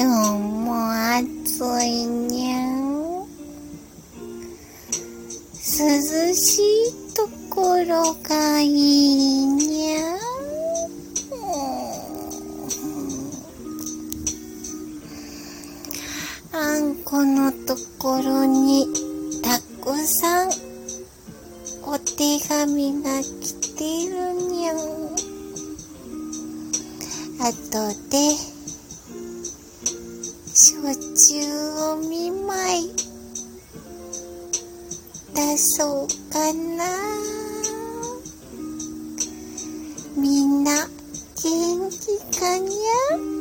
今日も暑いにゃん涼しいところがいいにゃんあんこのところにたくさんお手紙が来てるにゃん。あとで夢中を見舞い。出そうかな。みんな元気かにゃ？